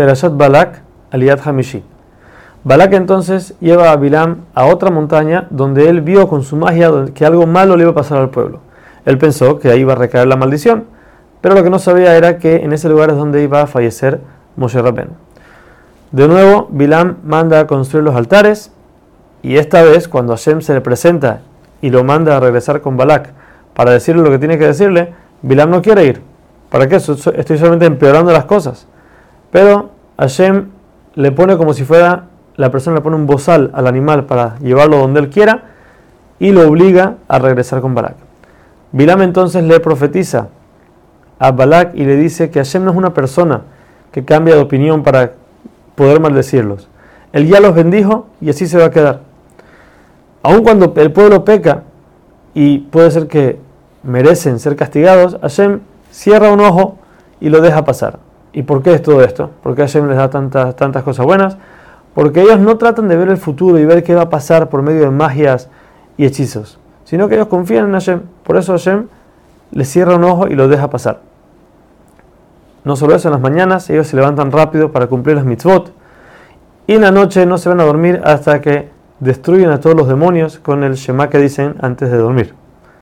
Perashat Balak Aliyat Hamishi. Balak entonces lleva a Bilam a otra montaña donde él vio con su magia que algo malo le iba a pasar al pueblo. Él pensó que ahí iba a recaer la maldición, pero lo que no sabía era que en ese lugar es donde iba a fallecer Moshe Rabben. De nuevo, Bilam manda a construir los altares y esta vez cuando Hashem se le presenta y lo manda a regresar con Balak para decirle lo que tiene que decirle, Bilam no quiere ir. ¿Para qué? Estoy solamente empeorando las cosas. Pero Hashem le pone como si fuera, la persona le pone un bozal al animal para llevarlo donde él quiera y lo obliga a regresar con Balak. Bilam entonces le profetiza a Balak y le dice que Hashem no es una persona que cambia de opinión para poder maldecirlos. Él ya los bendijo y así se va a quedar. Aun cuando el pueblo peca y puede ser que merecen ser castigados, Hashem cierra un ojo y lo deja pasar. ¿Y por qué es todo esto? ¿Por qué Hashem les da tantas, tantas cosas buenas? Porque ellos no tratan de ver el futuro y ver qué va a pasar por medio de magias y hechizos, sino que ellos confían en Hashem. Por eso Hashem les cierra un ojo y lo deja pasar. No solo eso, en las mañanas ellos se levantan rápido para cumplir las mitzvot y en la noche no se van a dormir hasta que destruyen a todos los demonios con el Shema que dicen antes de dormir.